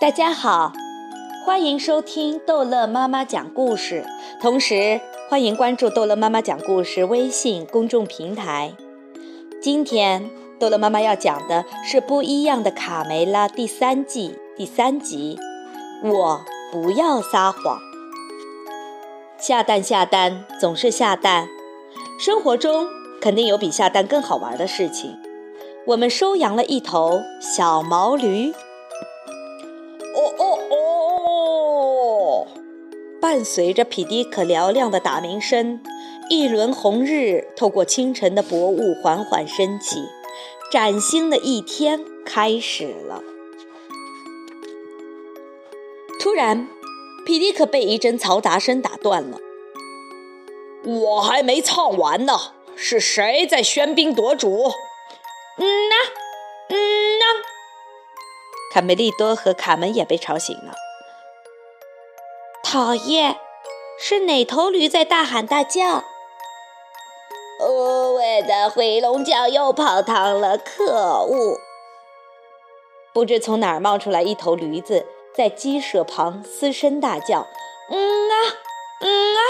大家好，欢迎收听逗乐妈妈讲故事，同时欢迎关注逗乐妈妈讲故事微信公众平台。今天逗乐妈妈要讲的是《不一样的卡梅拉》第三季第三集。我不要撒谎，下蛋下蛋总是下蛋，生活中肯定有比下蛋更好玩的事情。我们收养了一头小毛驴。伴随着匹迪可嘹亮的打鸣声，一轮红日透过清晨的薄雾缓缓升起，崭新的一天开始了。突然，匹迪克被一阵嘈杂声打断了。我还没唱完呢，是谁在喧宾夺主？嗯呐，嗯呐。卡梅利多和卡门也被吵醒了。讨厌，是哪头驴在大喊大叫？哦我的回笼觉又泡汤了，可恶！不知从哪儿冒出来一头驴子，在鸡舍旁嘶声大叫：“嗯啊，嗯啊！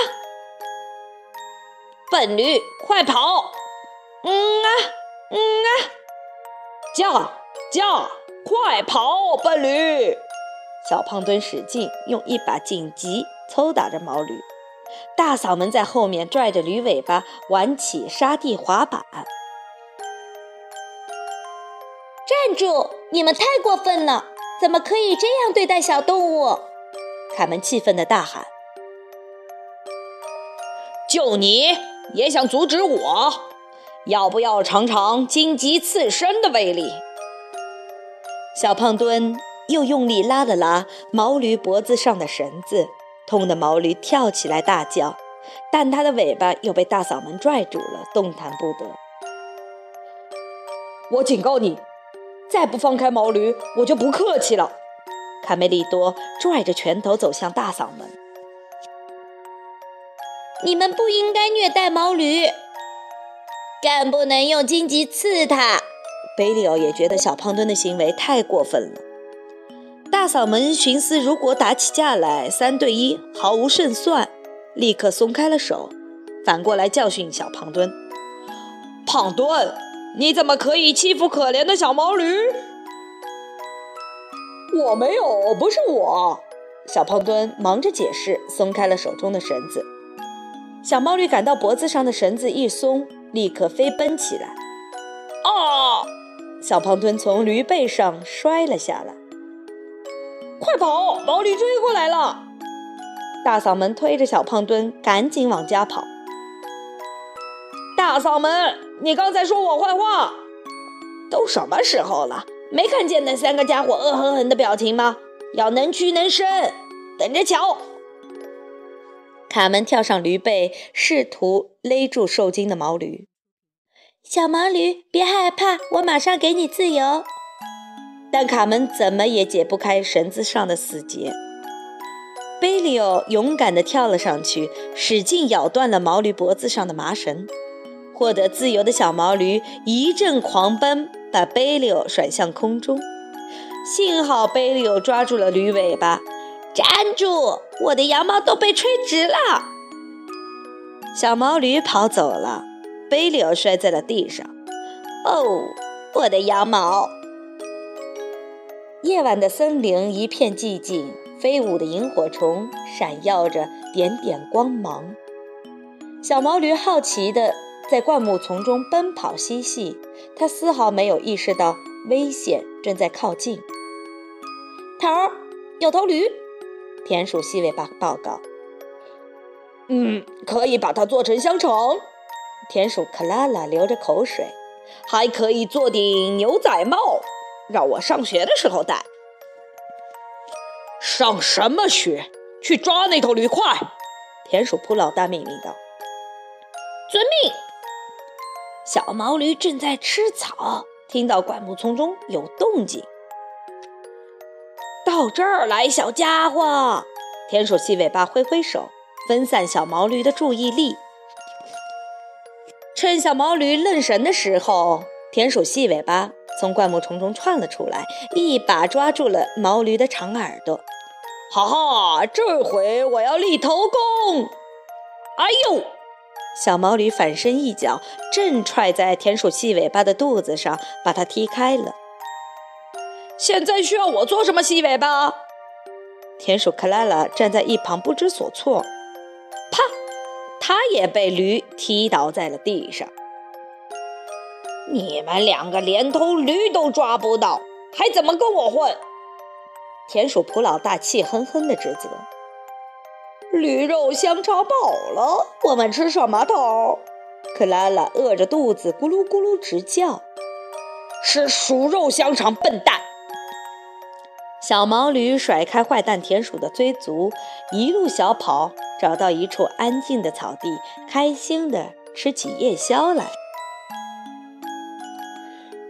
笨驴，快跑！嗯啊，嗯啊！驾驾！”快跑，笨驴！小胖墩使劲用一把紧急抽打着毛驴，大嗓门在后面拽着驴尾巴玩起沙地滑板。站住！你们太过分了！怎么可以这样对待小动物？卡门气愤地大喊：“就你也想阻止我？要不要尝尝荆棘刺身的威力？”小胖墩又用力拉了拉毛驴脖子上的绳子，痛得毛驴跳起来大叫，但它的尾巴又被大嗓门拽住了，动弹不得。我警告你，再不放开毛驴，我就不客气了！卡梅利多拽着拳头走向大嗓门。你们不应该虐待毛驴，更不能用荆棘刺它。贝利奥也觉得小胖墩的行为太过分了。大嗓门寻思，如果打起架来，三对一毫无胜算，立刻松开了手，反过来教训小胖墩：“胖墩，你怎么可以欺负可怜的小毛驴？”“我没有，不是我。”小胖墩忙着解释，松开了手中的绳子。小毛驴感到脖子上的绳子一松，立刻飞奔起来。“啊！”小胖墩从驴背上摔了下来。快跑！毛驴追过来了！大嗓门推着小胖墩赶紧往家跑。大嗓门，你刚才说我坏话？都什么时候了，没看见那三个家伙恶狠狠的表情吗？要能屈能伸，等着瞧！卡门跳上驴背，试图勒住受惊的毛驴。小毛驴，别害怕，我马上给你自由。但卡门怎么也解不开绳子上的死结。贝利奥勇敢地跳了上去，使劲咬断了毛驴脖子上的麻绳。获得自由的小毛驴一阵狂奔，把贝利奥甩向空中。幸好贝利奥抓住了驴尾巴，站住！我的羊毛都被吹直了。小毛驴跑走了。贝利奥摔在了地上。哦，我的羊毛！夜晚的森林一片寂静，飞舞的萤火虫闪耀着点点光芒。小毛驴好奇地在灌木丛中奔跑嬉戏，它丝毫没有意识到危险正在靠近。头儿，有头驴！田鼠细尾巴报告：“嗯，可以把它做成香肠。”田鼠克拉拉流着口水，还可以做顶牛仔帽，让我上学的时候带。上什么学？去抓那头驴！快！田鼠扑老大命令道：“遵命。”小毛驴正在吃草，听到灌木丛中有动静，到这儿来，小家伙！田鼠细尾巴挥挥手，分散小毛驴的注意力。趁小毛驴愣神的时候，田鼠细尾巴从灌木丛中窜了出来，一把抓住了毛驴的长耳朵。哈哈，这回我要立头功！哎呦！小毛驴反身一脚，正踹在田鼠细尾巴的肚子上，把它踢开了。现在需要我做什么？细尾巴？田鼠克拉拉站在一旁不知所措。啪！它也被驴踢倒在了地上。你们两个连头驴都抓不到，还怎么跟我混？田鼠普老大气哼哼地指责。驴肉香肠饱了，我们吃什么头？克拉拉饿着肚子咕噜咕噜直叫。吃鼠肉香肠，笨蛋！小毛驴甩开坏蛋田鼠的追逐，一路小跑，找到一处安静的草地，开心地吃起夜宵来。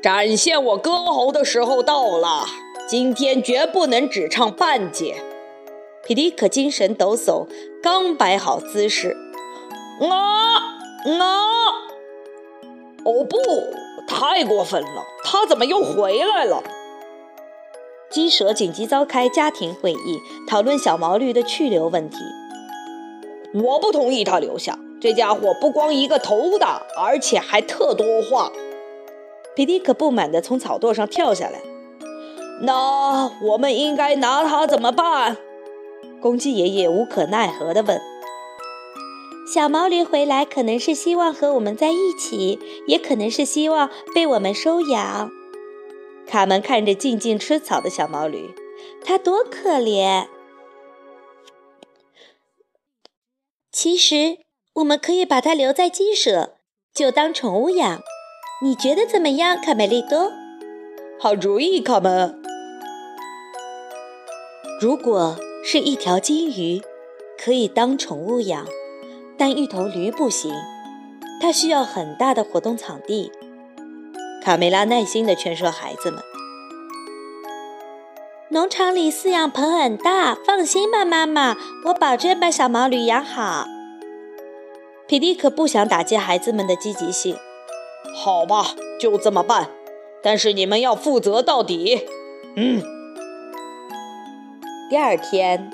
展现我歌喉的时候到了，今天绝不能只唱半截。皮迪克精神抖擞，刚摆好姿势，啊啊！哦不，太过分了！他怎么又回来了？鸡舍紧急召开家庭会议，讨论小毛驴的去留问题。我不同意他留下，这家伙不光一个头大，而且还特多话。皮迪克不满地从草垛上跳下来。那我们应该拿它怎么办？公鸡爷爷无可奈何地问。小毛驴回来，可能是希望和我们在一起，也可能是希望被我们收养。卡门看着静静吃草的小毛驴，它多可怜。其实，我们可以把它留在鸡舍，就当宠物养。你觉得怎么样，卡梅利多？好主意，卡门。如果是一条金鱼，可以当宠物养，但一头驴不行，它需要很大的活动场地。卡梅拉耐心地劝说孩子们：“农场里饲养棚很大，放心吧，妈妈，我保证把小毛驴养好。”皮迪可不想打击孩子们的积极性。好吧，就这么办。但是你们要负责到底。嗯。第二天，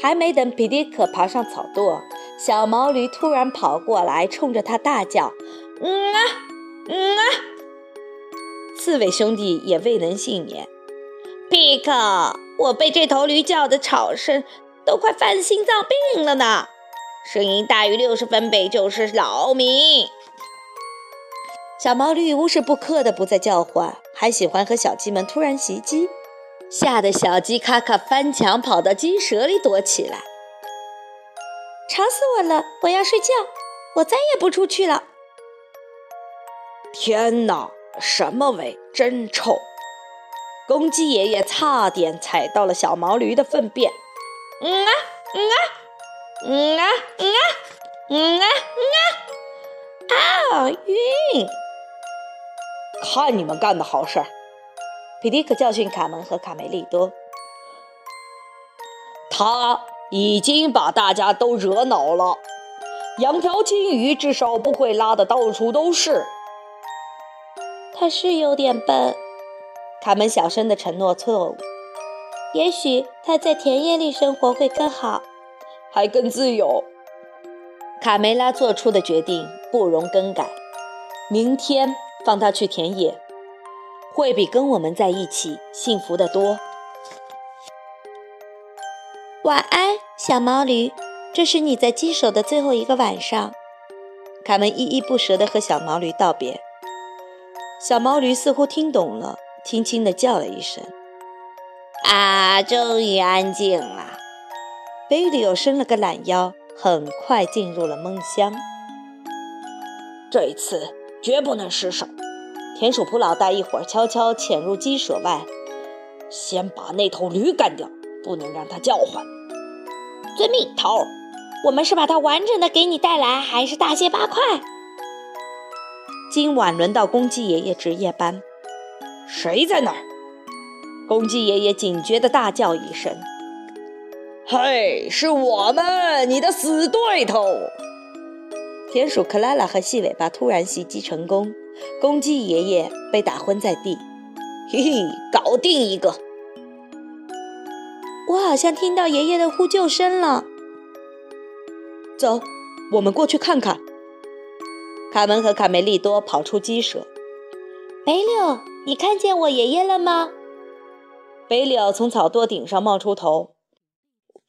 还没等皮迪克爬上草垛，小毛驴突然跑过来，冲着他大叫：“嗯啊，嗯啊！”刺猬兄弟也未能幸免。皮克，我被这头驴叫的吵声都快犯心脏病了呢，声音大于六十分贝就是扰民。小毛驴无时不刻的不再叫唤，还喜欢和小鸡们突然袭击，吓得小鸡咔咔翻墙跑到鸡舍里躲起来。吵死我了！我要睡觉，我再也不出去了。天哪，什么味？真臭！公鸡爷爷差点踩到了小毛驴的粪便。嗯啊，嗯啊，嗯啊，嗯啊，嗯啊，嗯啊，啊，晕！看你们干的好事儿！皮迪克教训卡门和卡梅利多。他已经把大家都惹恼了。养条金鱼至少不会拉的到处都是。他是有点笨。卡门小声的承诺错误。也许他在田野里生活会更好，还更自由。卡梅拉做出的决定不容更改。明天。放他去田野，会比跟我们在一起幸福的多。晚安，小毛驴，这是你在鸡舍的最后一个晚上。卡门依依不舍地和小毛驴道别。小毛驴似乎听懂了，轻轻地叫了一声：“啊，终于安静了。”贝利又伸了个懒腰，很快进入了梦乡。这一次。绝不能失手！田鼠普老大一会悄悄潜入鸡舍外，先把那头驴干掉，不能让它叫唤。遵命，头。我们是把它完整的给你带来，还是大卸八块？今晚轮到公鸡爷爷值夜班。谁在那儿？公鸡爷爷警觉地大叫一声：“嘿，是我们，你的死对头！”田鼠克拉拉和细尾巴突然袭击成功，公鸡爷爷被打昏在地。嘿嘿，搞定一个！我好像听到爷爷的呼救声了。走，我们过去看看。卡门和卡梅利多跑出鸡舍。北柳，你看见我爷爷了吗？北柳从草垛顶上冒出头。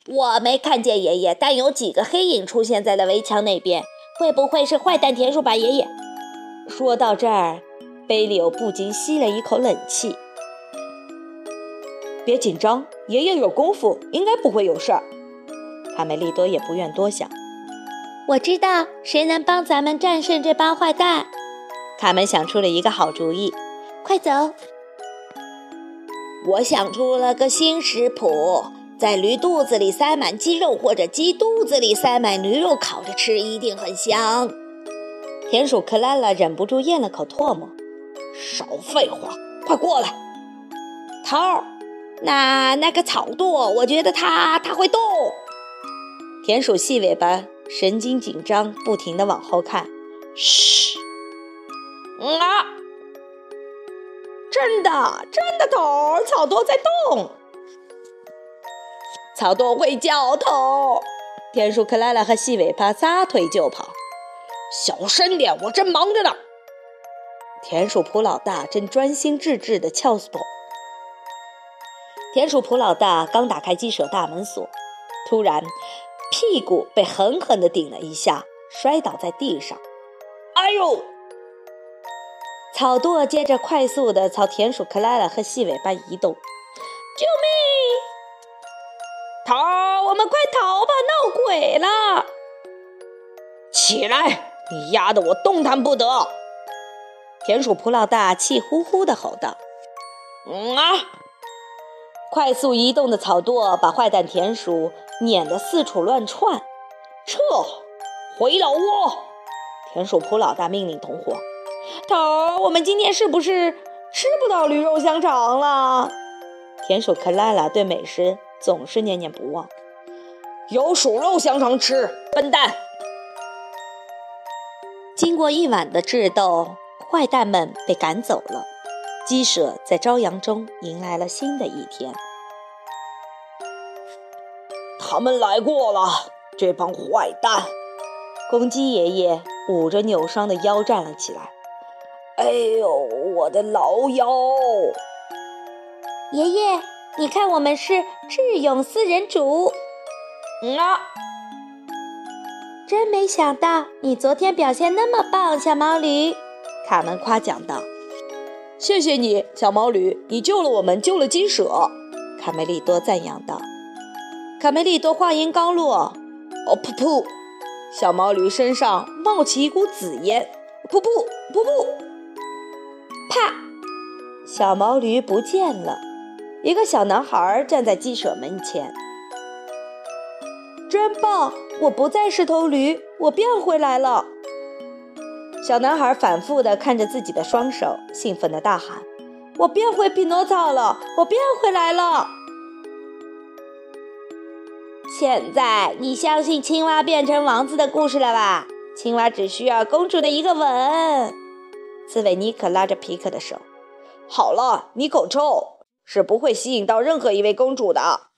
我没看见爷爷，但有几个黑影出现在了围墙那边。会不会是坏蛋田鼠把爷爷？说到这儿，贝柳不禁吸了一口冷气。别紧张，爷爷有功夫，应该不会有事儿。卡梅利多也不愿多想。我知道谁能帮咱们战胜这帮坏蛋。卡门想出了一个好主意，快走！我想出了个新食谱。在驴肚子里塞满鸡肉，或者鸡肚子里塞满驴肉，烤着吃一定很香。田鼠克拉拉忍不住咽了口唾沫。少废话，快过来！头儿，那那个草垛，我觉得它它会动。田鼠细尾巴神经紧张，不停地往后看。嘘！啊！真的，真的，头儿，草垛在动。草垛会叫头，田鼠克拉拉和细尾巴撒腿就跑。小声点，我正忙着呢。田鼠普老大正专心致志地撬锁。田鼠普老大刚打开鸡舍大门锁，突然屁股被狠狠地顶了一下，摔倒在地上。哎呦！草垛接着快速地朝田鼠克拉拉和细尾巴移动。救命！头，我们快逃吧！闹鬼了！起来！你压得我动弹不得！田鼠普老大气呼呼地吼道：“嗯啊！”快速移动的草垛把坏蛋田鼠撵得四处乱窜。撤！回老窝！田鼠普老大命令同伙：“头，我们今天是不是吃不到驴肉香肠了？”田鼠克拉拉对美食。总是念念不忘，有鼠肉香肠吃，笨蛋！经过一晚的智斗，坏蛋们被赶走了，鸡舍在朝阳中迎来了新的一天。他们来过了，这帮坏蛋！公鸡爷爷捂着扭伤的腰站了起来。哎呦，我的老腰！爷爷。你看，我们是智勇四人组。嗯啊，真没想到你昨天表现那么棒，小毛驴。卡门夸奖道：“谢谢你，小毛驴，你救了我们，救了金舍。”卡梅利多赞扬道。卡梅利多话音刚落，哦噗噗，小毛驴身上冒起一股紫烟，噗噗噗噗，啪，小毛驴不见了。一个小男孩站在鸡舍门前，真棒！我不再是头驴，我变回来了。小男孩反复地看着自己的双手，兴奋地大喊：“我变回匹诺曹了！我变回来了！”现在你相信青蛙变成王子的故事了吧？青蛙只需要公主的一个吻。刺猬尼克拉着皮克的手：“好了，你口臭。”是不会吸引到任何一位公主的。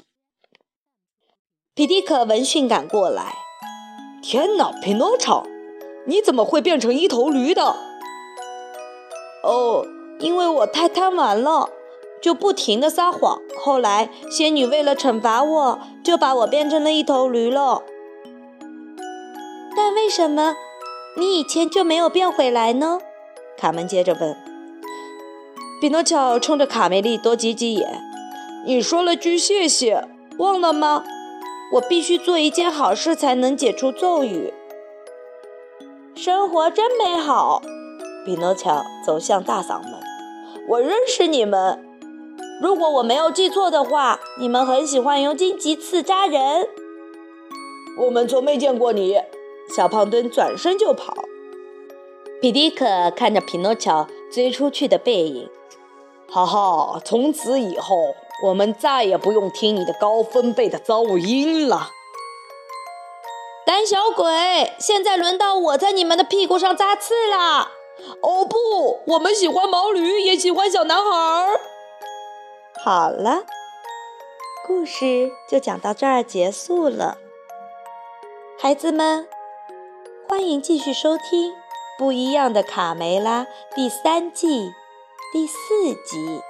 皮迪克闻讯赶过来。天哪，匹诺曹，你怎么会变成一头驴的？哦，因为我太贪玩了，就不停的撒谎。后来仙女为了惩罚我，就把我变成了一头驴了。但为什么你以前就没有变回来呢？卡门接着问。匹诺乔冲着卡梅利多挤挤眼：“你说了句谢谢，忘了吗？我必须做一件好事才能解除咒语。生活真美好。”匹诺乔走向大嗓门：“我认识你们。如果我没有记错的话，你们很喜欢用荆棘刺扎人。我们从没见过你。”小胖墩转身就跑。皮迪克看着匹诺乔追出去的背影。哈哈，从此以后，我们再也不用听你的高分贝的噪音了。胆小鬼，现在轮到我在你们的屁股上扎刺了！哦不，我们喜欢毛驴，也喜欢小男孩。好了，故事就讲到这儿结束了。孩子们，欢迎继续收听《不一样的卡梅拉》第三季第四集。